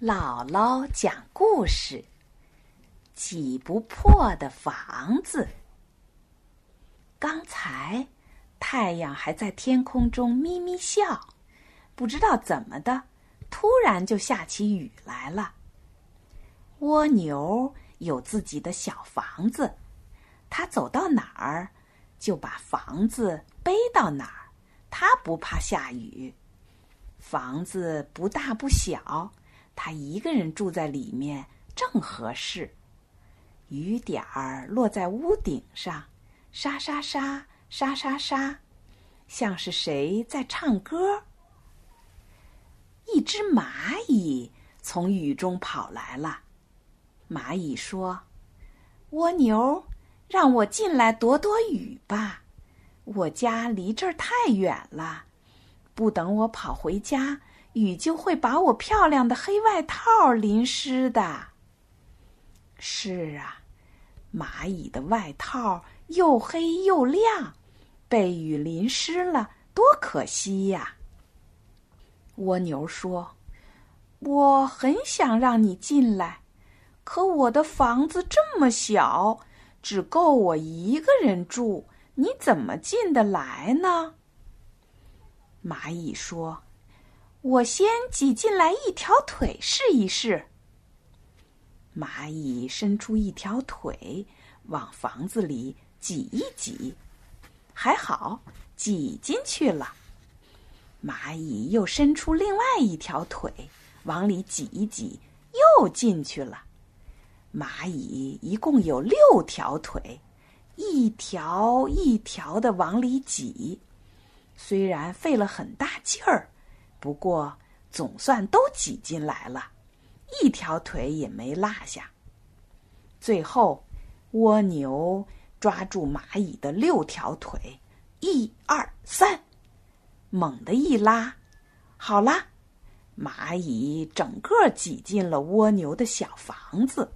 姥姥讲故事：挤不破的房子。刚才太阳还在天空中咪咪笑，不知道怎么的，突然就下起雨来了。蜗牛有自己的小房子，它走到哪儿就把房子背到哪儿，它不怕下雨。房子不大不小。他一个人住在里面正合适。雨点儿落在屋顶上，沙沙沙，沙沙沙，像是谁在唱歌。一只蚂蚁从雨中跑来了。蚂蚁说：“蜗牛，让我进来躲躲雨吧，我家离这儿太远了，不等我跑回家。”雨就会把我漂亮的黑外套淋湿的。是啊，蚂蚁的外套又黑又亮，被雨淋湿了，多可惜呀！蜗牛说：“我很想让你进来，可我的房子这么小，只够我一个人住，你怎么进得来呢？”蚂蚁说。我先挤进来一条腿试一试。蚂蚁伸出一条腿，往房子里挤一挤，还好挤进去了。蚂蚁又伸出另外一条腿，往里挤一挤，又进去了。蚂蚁一共有六条腿，一条一条的往里挤，虽然费了很大劲儿。不过，总算都挤进来了，一条腿也没落下。最后，蜗牛抓住蚂蚁的六条腿，一二三，猛地一拉，好啦，蚂蚁整个挤进了蜗牛的小房子。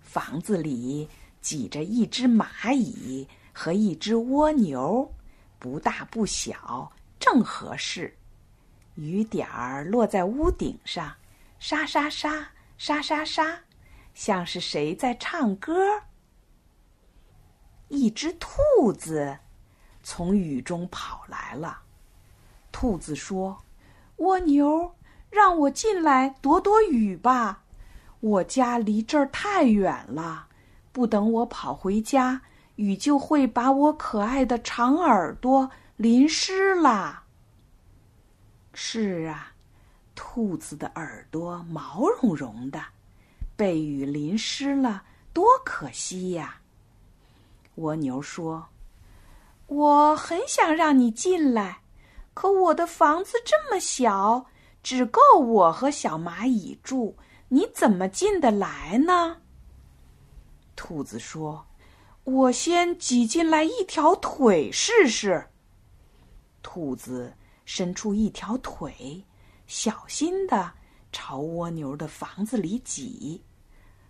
房子里挤着一只蚂蚁和一只蜗牛，不大不小。正合适，雨点儿落在屋顶上，沙沙沙，沙沙沙，像是谁在唱歌。一只兔子从雨中跑来了。兔子说：“蜗牛，让我进来躲躲雨吧，我家离这儿太远了，不等我跑回家，雨就会把我可爱的长耳朵。”淋湿了。是啊，兔子的耳朵毛茸茸的，被雨淋湿了，多可惜呀！蜗牛说：“我很想让你进来，可我的房子这么小，只够我和小蚂蚁住，你怎么进得来呢？”兔子说：“我先挤进来一条腿试试。”兔子伸出一条腿，小心的朝蜗牛的房子里挤，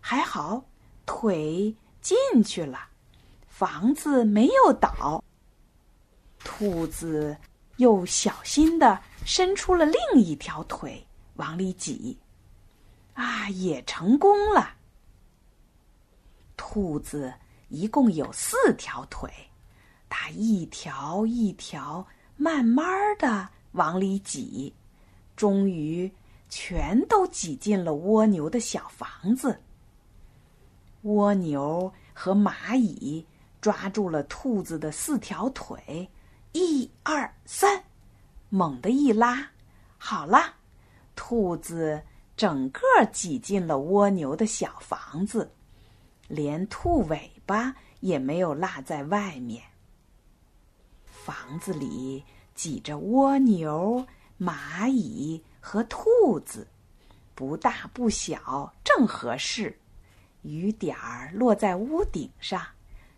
还好腿进去了，房子没有倒。兔子又小心的伸出了另一条腿，往里挤，啊，也成功了。兔子一共有四条腿，它一条一条。慢慢的往里挤，终于全都挤进了蜗牛的小房子。蜗牛和蚂蚁抓住了兔子的四条腿，一二三，猛地一拉，好啦，兔子整个挤进了蜗牛的小房子，连兔尾巴也没有落在外面。房子里挤着蜗牛、蚂蚁和兔子，不大不小，正合适。雨点儿落在屋顶上，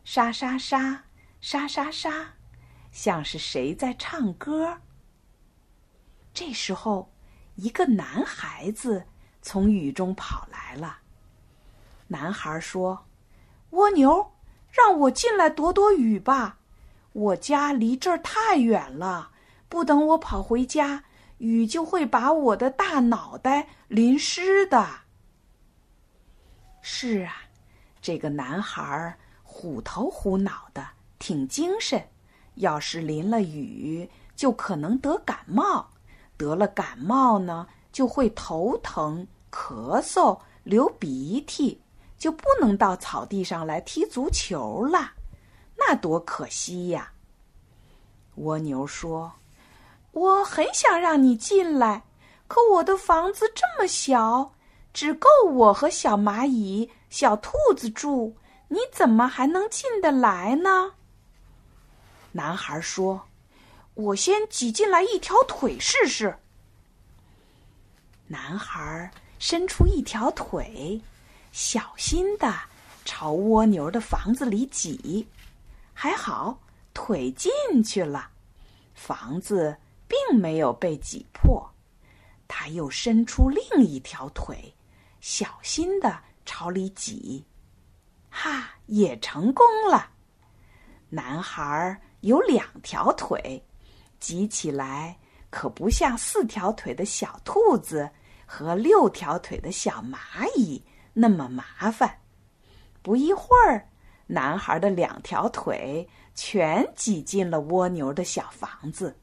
沙沙沙，沙沙沙，像是谁在唱歌。这时候，一个男孩子从雨中跑来了。男孩说：“蜗牛，让我进来躲躲雨吧。”我家离这儿太远了，不等我跑回家，雨就会把我的大脑袋淋湿的。是啊，这个男孩虎头虎脑的，挺精神。要是淋了雨，就可能得感冒。得了感冒呢，就会头疼、咳嗽、流鼻涕，就不能到草地上来踢足球了。那多可惜呀！蜗牛说：“我很想让你进来，可我的房子这么小，只够我和小蚂蚁、小兔子住，你怎么还能进得来呢？”男孩说：“我先挤进来一条腿试试。”男孩伸出一条腿，小心的朝蜗牛的房子里挤，还好腿进去了，房子并没有被挤破。他又伸出另一条腿，小心的朝里挤，哈，也成功了。男孩。有两条腿，挤起来可不像四条腿的小兔子和六条腿的小蚂蚁那么麻烦。不一会儿，男孩的两条腿全挤进了蜗牛的小房子。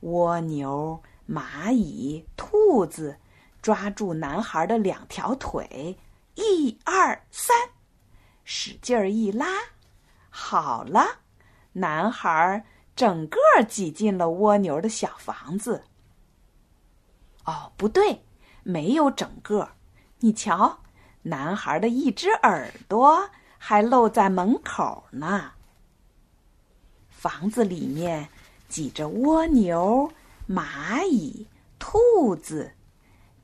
蜗牛、蚂蚁、兔子抓住男孩的两条腿，一二三，使劲儿一拉，好了。男孩整个挤进了蜗牛的小房子。哦，不对，没有整个。你瞧，男孩的一只耳朵还露在门口呢。房子里面挤着蜗牛、蚂蚁、兔子，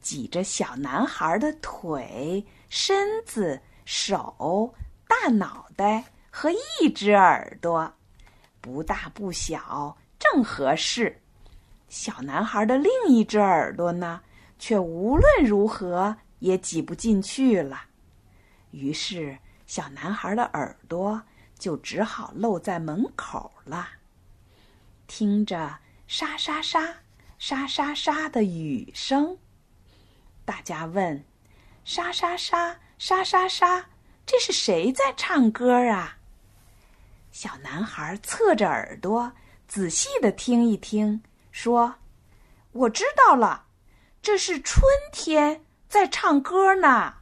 挤着小男孩的腿、身子、手、大脑袋和一只耳朵。不大不小，正合适。小男孩的另一只耳朵呢，却无论如何也挤不进去了。于是，小男孩的耳朵就只好露在门口了，听着沙沙沙、沙沙沙的雨声。大家问：“沙沙沙、沙沙沙，这是谁在唱歌啊？”小男孩侧着耳朵，仔细的听一听，说：“我知道了，这是春天在唱歌呢。”